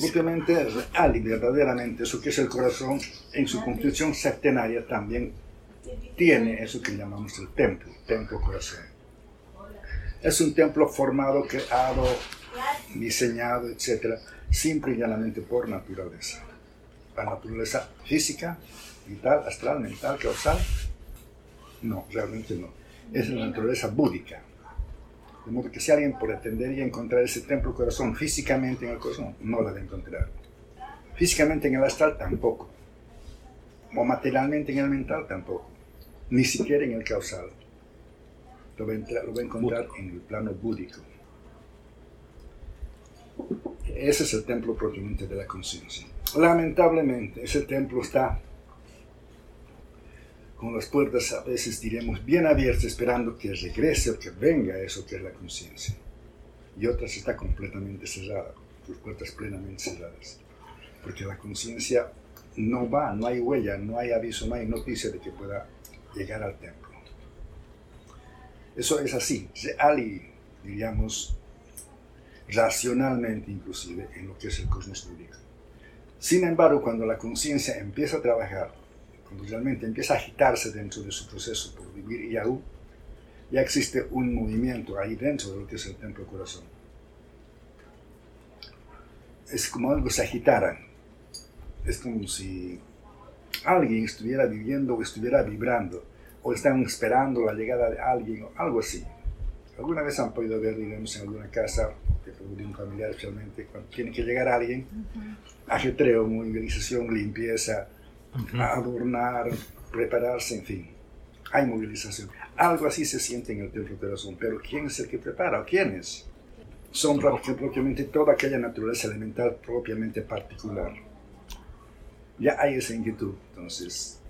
Propiamente real y verdaderamente eso que es el corazón en su construcción septenaria también tiene eso que llamamos el templo, templo corazón. Es un templo formado, creado, diseñado, etc., simple y llanamente por naturaleza. La naturaleza física, vital, astral, mental, causal, no, realmente no. Es la naturaleza búdica. De modo que si alguien pretendería encontrar ese templo corazón físicamente en el corazón, no lo va a encontrar. Físicamente en el astral tampoco. O materialmente en el mental tampoco. Ni siquiera en el causal. Lo va a, encontrar en el plano búdico. Ese es el templo propiamente de la conciencia. Lamentablemente, ese templo está las puertas a veces diremos bien abiertas esperando que regrese o que venga eso que es la conciencia. Y otras está completamente cerrada, sus puertas plenamente cerradas. Porque la conciencia no va, no hay huella, no hay aviso, no hay noticia de que pueda llegar al templo. Eso es así, real y, diríamos, racionalmente inclusive en lo que es el cosmos búdico. Sin embargo, cuando la conciencia empieza a trabajar cuando realmente empieza a agitarse dentro de su proceso por vivir y aún, ya existe un movimiento ahí dentro de lo que es el templo corazón. Es como algo se agitara. Es como si alguien estuviera viviendo o estuviera vibrando, o están esperando la llegada de alguien, o algo así. ¿Alguna vez han podido ver, digamos, en alguna casa, de un familiar especialmente, cuando tiene que llegar alguien, ajetreo, movilización, limpieza, adornar, prepararse, en fin. Hay movilización. Algo así se siente en el templo de corazón, pero ¿quién es el que prepara? ¿Quiénes? Son propiamente toda aquella naturaleza elemental propiamente particular. Ya hay esa inquietud, entonces.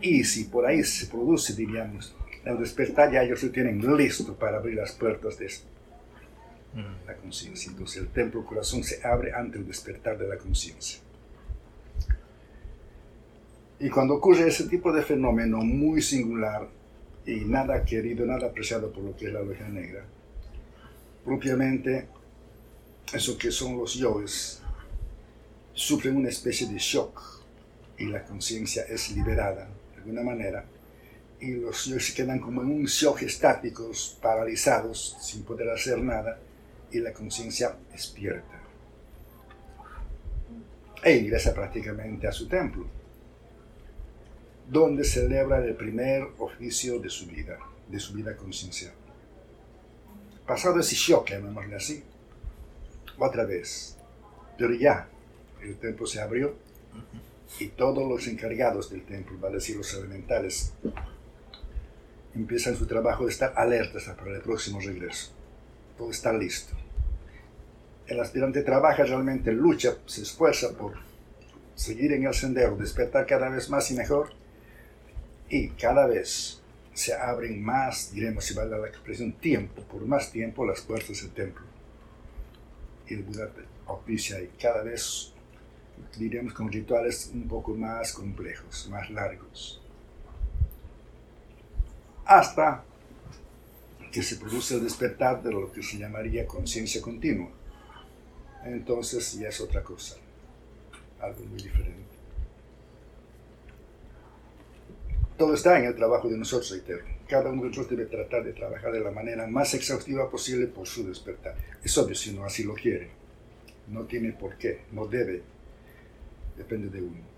Y si por ahí se produce, diríamos, el despertar, ya ellos lo tienen listo para abrir las puertas de mm. la conciencia. Entonces el templo corazón se abre ante el despertar de la conciencia. Y cuando ocurre ese tipo de fenómeno muy singular y nada querido, nada apreciado por lo que es la oveja negra, propiamente eso que son los yoes sufren una especie de shock y la conciencia es liberada de alguna manera y los yoes se quedan como en un shock estáticos, paralizados, sin poder hacer nada y la conciencia despierta. E ingresa prácticamente a su templo donde celebra el primer oficio de su vida, de su vida conciencial. Pasado ese shock, llamémosle así, otra vez, pero ya, el templo se abrió y todos los encargados del templo, vale decir los elementales, empiezan su trabajo de estar alertas para el próximo regreso. Todo está listo. El aspirante trabaja realmente, lucha, se esfuerza por seguir en el sendero, despertar cada vez más y mejor y cada vez se abren más, diremos, si vale la expresión, tiempo, por más tiempo las puertas del templo. Y el Buda oficia y cada vez, diremos, con rituales un poco más complejos, más largos. Hasta que se produce el despertar de lo que se llamaría conciencia continua. Entonces ya es otra cosa, algo muy diferente. Todo está en el trabajo de nosotros, reitero. Cada uno de nosotros debe tratar de trabajar de la manera más exhaustiva posible por su despertar. Es obvio si no así lo quiere. No tiene por qué, no debe. Depende de uno.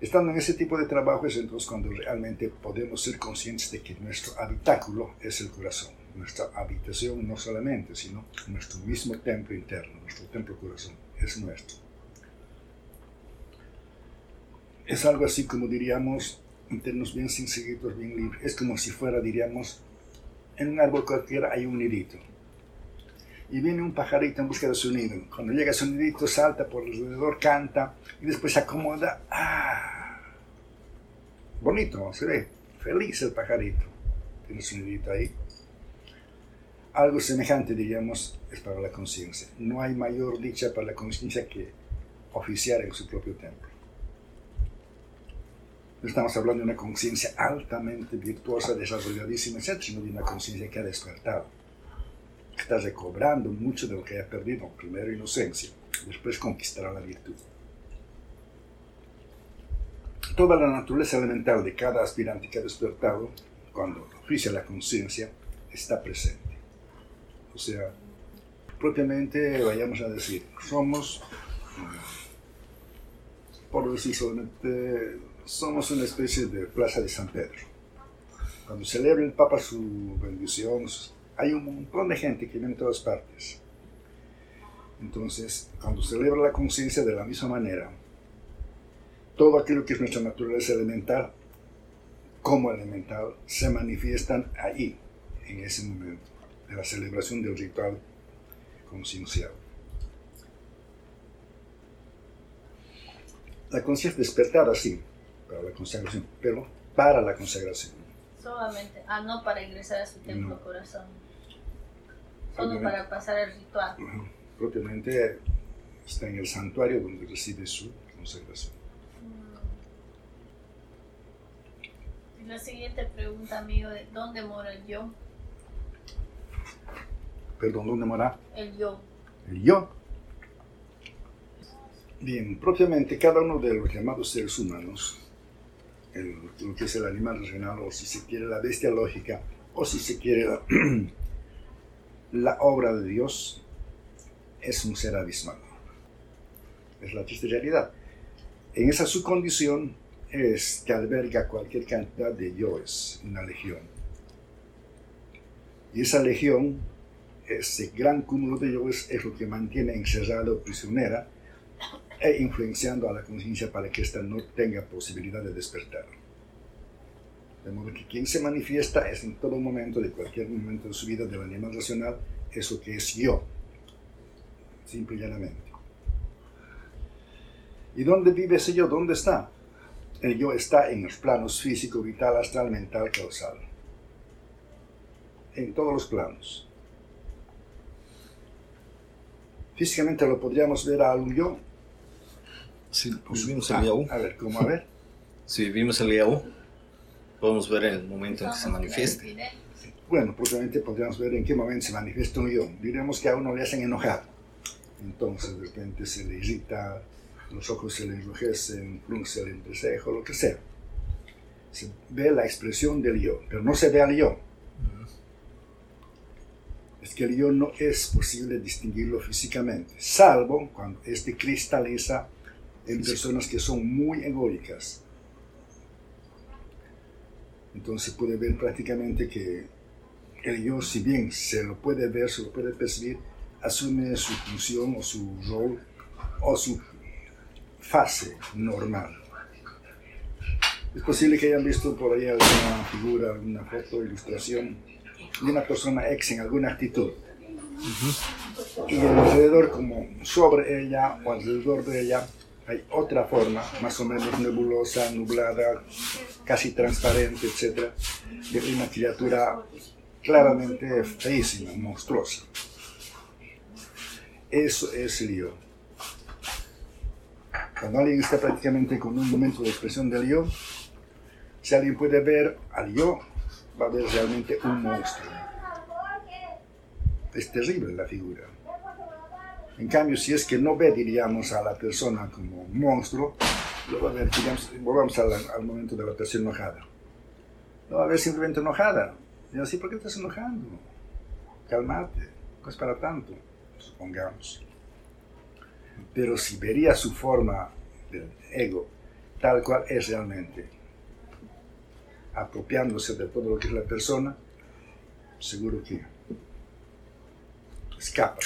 Estando en ese tipo de trabajo es entonces cuando realmente podemos ser conscientes de que nuestro habitáculo es el corazón. Nuestra habitación no solamente, sino nuestro mismo templo interno, nuestro templo corazón, es nuestro es algo así como diríamos, en términos bien sencillitos, bien libres. Es como si fuera, diríamos, en un árbol cualquiera hay un nidito. Y viene un pajarito en busca de su nido. Cuando llega a su nidito, salta por alrededor, canta y después se acomoda. ¡Ah! Bonito, se ve. Feliz el pajarito. Tiene su nidito ahí. Algo semejante, diríamos, es para la conciencia. No hay mayor dicha para la conciencia que oficiar en su propio templo. Estamos hablando de una conciencia altamente virtuosa, desarrolladísima, sino de una conciencia que ha despertado. está recobrando mucho de lo que ha perdido, primero inocencia, después conquistará la virtud. Toda la naturaleza elemental de cada aspirante que ha despertado, cuando oficia la conciencia, está presente. O sea, propiamente, vayamos a decir, somos, por decir solamente, somos una especie de plaza de San Pedro. Cuando celebra el Papa su bendición, hay un montón de gente que viene de todas partes. Entonces, cuando celebra la conciencia de la misma manera, todo aquello que es nuestra naturaleza elemental, como elemental, se manifiestan ahí, en ese momento, de la celebración del ritual conciencial. La conciencia despertada, sí, para la consagración, pero para la consagración. Solamente, ah, no para ingresar a su templo corazón. Solo para pasar el ritual. Propiamente está en el santuario donde recibe su consagración. Mm. La siguiente pregunta, amigo, de ¿dónde mora el yo? Perdón, ¿dónde mora? El yo. El yo. Bien, propiamente cada uno de los llamados seres humanos, lo que es el animal regional, o si se quiere la bestia lógica, o si se quiere la, la obra de Dios, es un ser abismal. Es la triste realidad. En esa su condición es que alberga cualquier cantidad de yoes, una legión. Y esa legión ese gran cúmulo de yoes es lo que mantiene encerrado, prisionera, e influenciando a la conciencia para que ésta no tenga posibilidad de despertar. De modo que quien se manifiesta es en todo momento, de cualquier momento de su vida del animal racional, eso que es yo, simple y llanamente. ¿Y dónde vive ese yo? ¿Dónde está? El yo está en los planos físico, vital, astral, mental, causal. En todos los planos. Físicamente lo podríamos ver a un yo. Si vivimos el yaú. A ver, ¿cómo a ver? Si vivimos el yaú, podemos ver el momento en que se manifieste. Bueno, probablemente podríamos ver en qué momento se manifiesta un yo. Diremos que a uno le hacen enojar. Entonces, de repente se le irrita, los ojos se le enrojecen, frunce el entrecejo, lo que sea. Se ve la expresión del yo, pero no se ve al yo es que el yo no es posible distinguirlo físicamente, salvo cuando este cristaliza en personas que son muy egoicas. Entonces puede ver prácticamente que el yo, si bien se lo puede ver, se lo puede percibir, asume su función o su rol o su fase normal. Es posible que hayan visto por ahí alguna figura, alguna foto, ilustración de una persona ex en alguna actitud. Y alrededor, como sobre ella o alrededor de ella, hay otra forma, más o menos nebulosa, nublada, casi transparente, etc., de una criatura claramente feísima, monstruosa. Eso es el yo. Cuando alguien está prácticamente con un momento de expresión del yo, si alguien puede ver al yo, va a ver realmente un monstruo. Es terrible la figura. En cambio, si es que no ve, diríamos, a la persona como un monstruo, lo va a ver, digamos, volvamos al, momento de la persona enojada. Lo va a ver simplemente enojada. Y así, ¿por qué estás enojando? Calmate, no es para tanto, supongamos. Pero si vería su forma del ego tal cual es realmente, apropiándose de todo lo que es la persona, seguro que escapa.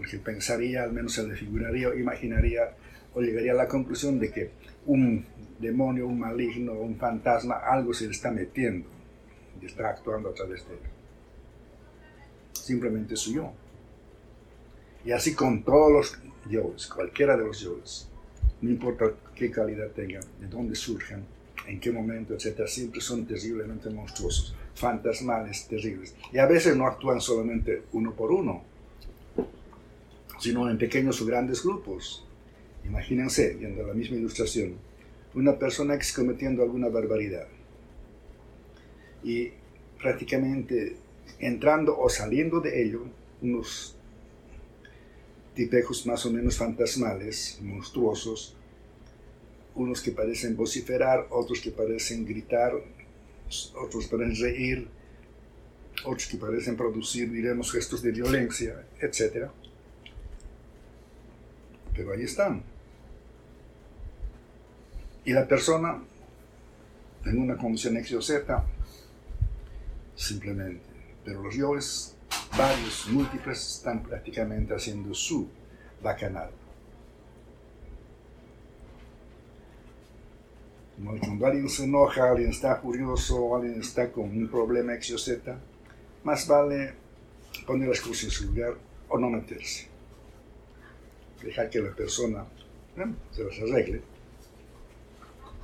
Porque pensaría, al menos se le figuraría imaginaría o llegaría a la conclusión de que un demonio, un maligno, un fantasma, algo se le está metiendo y está actuando a través de él. Simplemente su yo. Y así con todos los yoes, cualquiera de los yoes, no importa qué calidad tengan, de dónde surjan, en qué momento, etc., siempre son terriblemente monstruosos, fantasmales, terribles. Y a veces no actúan solamente uno por uno, sino en pequeños o grandes grupos. Imagínense, viendo la misma ilustración, una persona que cometiendo alguna barbaridad y prácticamente entrando o saliendo de ello unos tipejos más o menos fantasmales, monstruosos, unos que parecen vociferar, otros que parecen gritar, otros parecen reír, otros que parecen producir, diremos, gestos de violencia, etc. Pero ahí están. Y la persona, en una condición X Z, simplemente. Pero los yoes, varios, múltiples, están prácticamente haciendo su bacanal. Cuando alguien se enoja, alguien está furioso, alguien está con un problema X Z, más vale poner las cosas en su lugar o no meterse. Dejar que la persona se las arregle,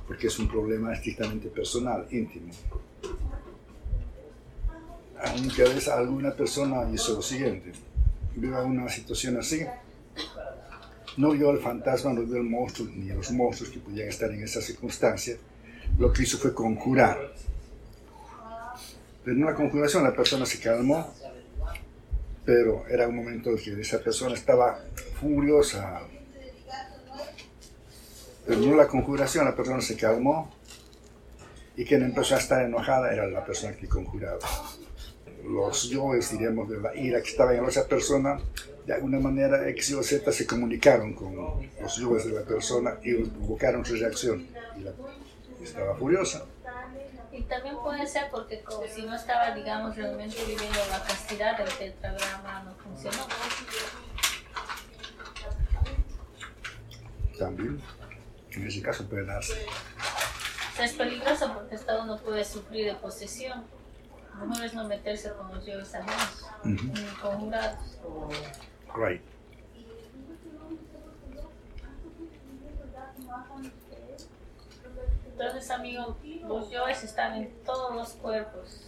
porque es un problema estrictamente personal, íntimo. Aunque a veces alguna persona dice lo siguiente, viva una situación así, no vio el fantasma, no vio el monstruo, ni los monstruos que podían estar en esa circunstancia. Lo que hizo fue conjurar. En una conjuración la persona se calmó, pero era un momento en que esa persona estaba furiosa. en la conjuración la persona se calmó y quien empezó a estar enojada era la persona que conjuraba. Los yoes, diríamos, de la ira que estaba en esa persona de alguna manera X o Z se comunicaron con los yoes de la persona y provocaron su reacción. Y la, estaba furiosa. Y también puede ser porque como si no estaba, digamos, realmente viviendo la castidad del tetragrama no funcionó. También, en ese caso puede darse. es peligroso porque Estado no puede sufrir de posesión. Mejor es no meterse con los yoes ajenos, ni conjurados. Right. Entonces, amigo, los yoes están en todos los cuerpos.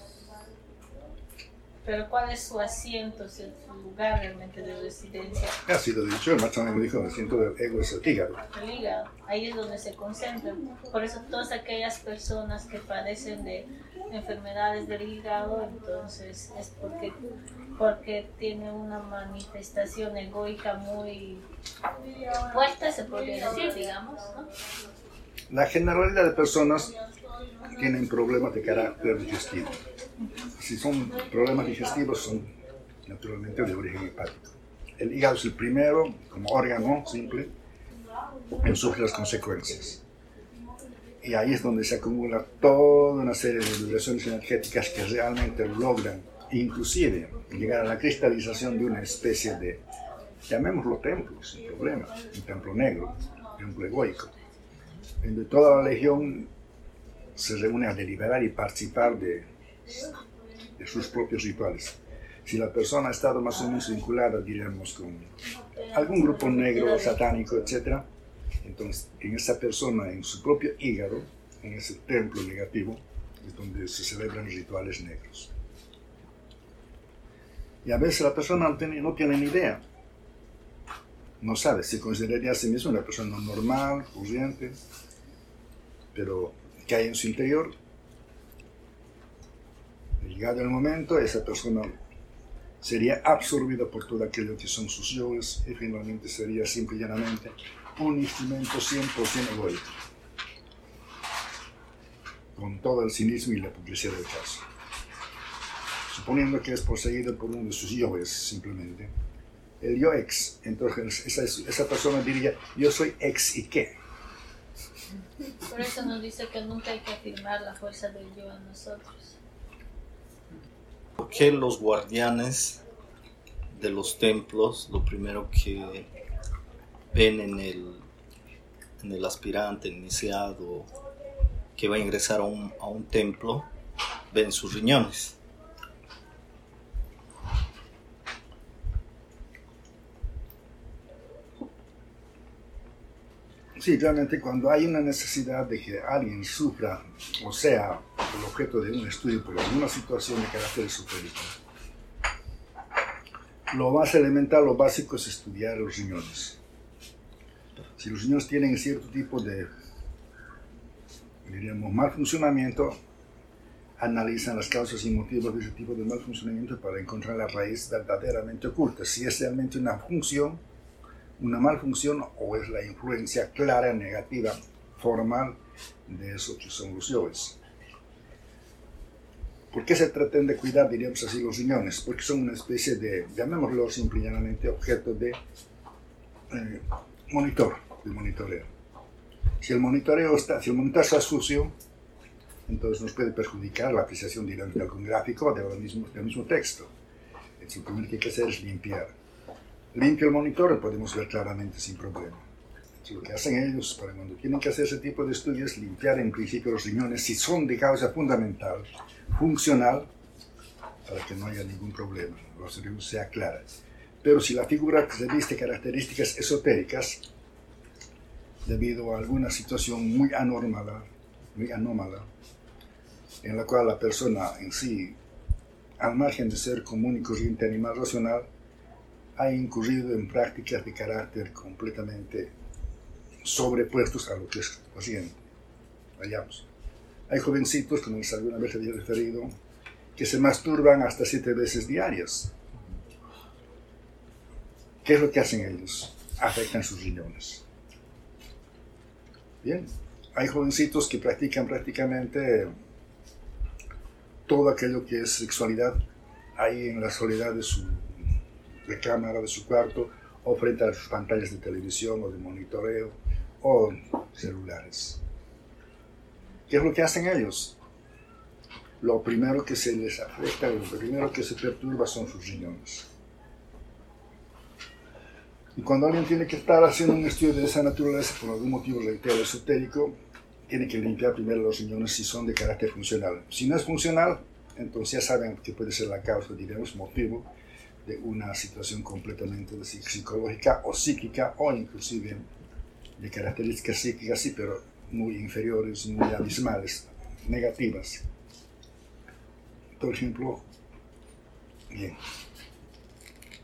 Pero ¿cuál es su asiento, su lugar realmente de residencia? Ha sido dicho, el macho me dijo, el asiento del ego es el hígado. El hígado, ahí es donde se concentran. Por eso todas aquellas personas que padecen de enfermedades del hígado, entonces es porque, porque tiene una manifestación egoica muy fuerte, se podría decir, digamos. ¿no? La generalidad de personas tienen problemas de carácter digestivo. Si son problemas digestivos, son naturalmente de origen hepático. El hígado es el primero, como órgano simple, en sufre las consecuencias. Y ahí es donde se acumula toda una serie de vibraciones energéticas que realmente logran, inclusive, llegar a la cristalización de una especie de, llamémoslo templo, sin problema, un templo negro, un templo egoico, donde toda la legión se reúne a deliberar y participar de, sus propios rituales. Si la persona ha estado más o menos vinculada, diríamos, con algún grupo negro, satánico, etc., entonces, en esa persona, en su propio hígado, en ese templo negativo, es donde se celebran rituales negros. Y a veces la persona no tiene ni idea. No sabe, se consideraría a sí mismo una persona normal, corriente, pero que hay en su interior. Llegado el momento, esa persona sería absorbida por todo aquello que son sus yoes y finalmente sería simple y llanamente un instrumento 100% egoísta, con todo el cinismo y la publicidad del caso. Suponiendo que es poseído por uno de sus yoes, simplemente. El yo ex, entonces esa, esa persona diría, yo soy ex y qué. Por eso nos dice que nunca hay que afirmar la fuerza del yo en nosotros. ¿Por qué los guardianes de los templos, lo primero que ven en el, en el aspirante, iniciado, que va a ingresar a un, a un templo, ven sus riñones. Sí, realmente cuando hay una necesidad de que alguien sufra o sea el objeto de un estudio por alguna situación de carácter superior, lo más elemental, lo básico es estudiar los riñones. Si los riñones tienen cierto tipo de, diríamos, mal funcionamiento, analizan las causas y motivos de ese tipo de mal funcionamiento para encontrar la raíz verdaderamente oculta, si es realmente una función, una mal función o es la influencia clara, negativa, formal de esos que son los yoes. ¿Por qué se tratan de cuidar, diríamos así, los riñones? Porque son una especie de, llamémoslo simple y llanamente, objeto de eh, monitor, de monitoreo. Si el monitoreo está, si el monitor está sucio, entonces nos puede perjudicar la apreciación de algún gráfico del mismo, del mismo texto. Entonces, lo primero que hay que hacer es limpiar. Limpio el monitor podemos ver claramente sin problema. Entonces, lo que hacen ellos para cuando tienen que hacer ese tipo de estudios es limpiar en principio los riñones si son de causa fundamental, funcional, para que no haya ningún problema, la solución sea clara. Pero si la figura reviste características esotéricas, debido a alguna situación muy anómala, muy anómala, en la cual la persona en sí, al margen de ser común y corriente animal racional, ha incurrido en prácticas de carácter completamente sobrepuestos a lo que es corriente. Vayamos. Hay jovencitos, como les alguna vez había referido, que se masturban hasta siete veces diarias. ¿Qué es lo que hacen ellos? Afectan sus riñones. Bien, hay jovencitos que practican prácticamente todo aquello que es sexualidad ahí en la soledad de su cámara, de su cuarto, o frente a sus pantallas de televisión o de monitoreo o celulares. ¿Qué es lo que hacen ellos? Lo primero que se les afecta, lo primero que se perturba son sus riñones. Y cuando alguien tiene que estar haciendo un estudio de esa naturaleza, por algún motivo, reitero, esotérico, tiene que limpiar primero los riñones si son de carácter funcional. Si no es funcional, entonces ya saben que puede ser la causa, diremos, motivo de una situación completamente psicológica o psíquica o inclusive de características psíquicas, sí, pero muy inferiores, muy abismales, negativas. Por ejemplo, bien,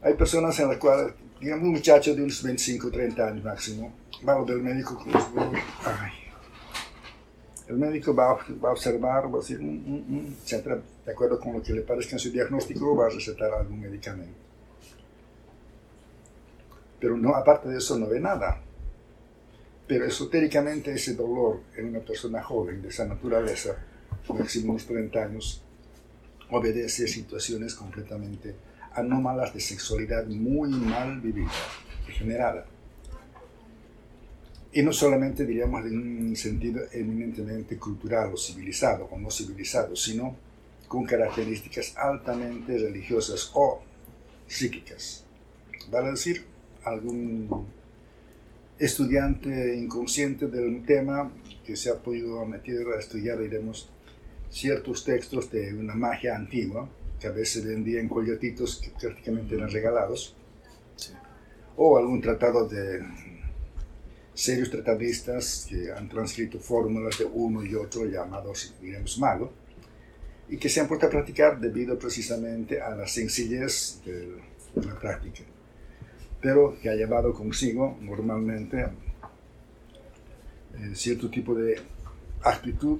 hay personas en las cuales, digamos, un muchacho de unos 25, 30 años máximo, va al médico, ay, el médico va, a observar, va a decir, mm, mm, mm", de acuerdo con lo que le parezca en su diagnóstico, va a recetar algún medicamento. Pero no, aparte de eso no ve nada. Pero esotéricamente ese dolor en una persona joven de esa naturaleza, máximo unos 30 años, obedece a situaciones completamente anómalas de sexualidad muy mal vivida, degenerada y no solamente diríamos en un sentido eminentemente cultural o civilizado o no civilizado, sino con características altamente religiosas o psíquicas. Vale decir, algún estudiante inconsciente del tema que se ha podido meter a estudiar, diremos, ciertos textos de una magia antigua, que a veces vendían colletitos que prácticamente eran regalados, o algún tratado de serios tratadistas que han transcrito fórmulas de uno y otro llamados, digamos, malo, y que se han puesto a practicar debido precisamente a la sencillez de la práctica, pero que ha llevado consigo normalmente eh, cierto tipo de actitud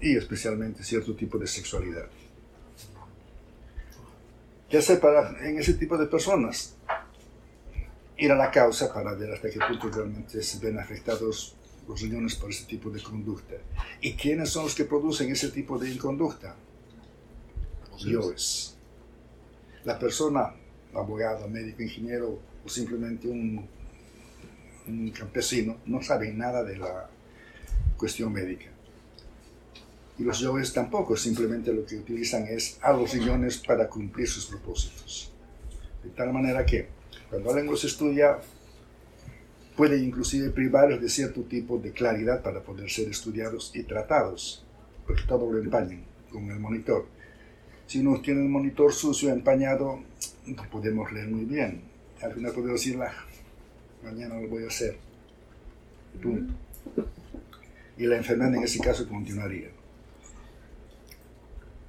y especialmente cierto tipo de sexualidad. ¿Qué hacer para, en ese tipo de personas? Ir a la causa para ver hasta qué punto realmente se ven afectados los riñones por ese tipo de conducta. ¿Y quiénes son los que producen ese tipo de conducta? Los yoes. La persona, abogado, médico, ingeniero o simplemente un, un campesino, no sabe nada de la cuestión médica. Y los yoes tampoco, simplemente lo que utilizan es a los riñones para cumplir sus propósitos. De tal manera que cuando alguien los estudia, puede inclusive privarlos de cierto tipo de claridad para poder ser estudiados y tratados, porque todo lo empañan con el monitor. Si uno tiene el monitor sucio, empañado, no podemos leer muy bien. Al final podemos decir, mañana lo voy a hacer. Punto. Y la enfermedad en ese caso continuaría.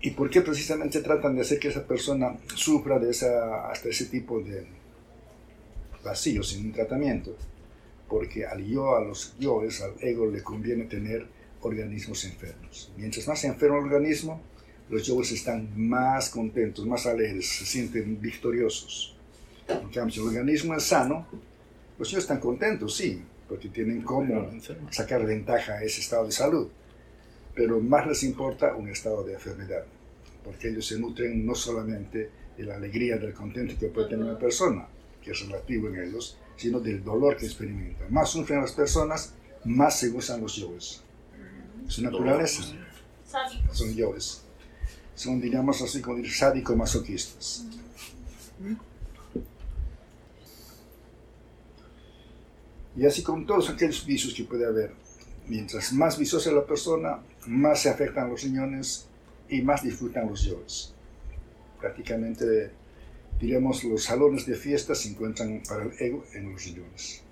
¿Y por qué precisamente tratan de hacer que esa persona sufra de esa, hasta ese tipo de, vacío, sin un tratamiento, porque al yo, a los yoes, al ego le conviene tener organismos enfermos. Mientras más enfermo el organismo, los yoes están más contentos, más alegres, se sienten victoriosos. En cambio, si el organismo es sano, los yoes están contentos, sí, porque tienen cómo sacar ventaja a ese estado de salud. Pero más les importa un estado de enfermedad, porque ellos se nutren no solamente de la alegría, del contento que puede tener una persona, que es relativo en ellos, sino del dolor que experimentan. Más sufren las personas, más se gozan los yoes. Su naturaleza. Son yoes. Son, digamos así, como decir, sádico-masoquistas. Y así con todos aquellos vicios que puede haber. Mientras más viciosa la persona, más se afectan los riñones y más disfrutan los yoes. Prácticamente, diríamos, los salones de fiesta se encuentran para el ego en los riñones.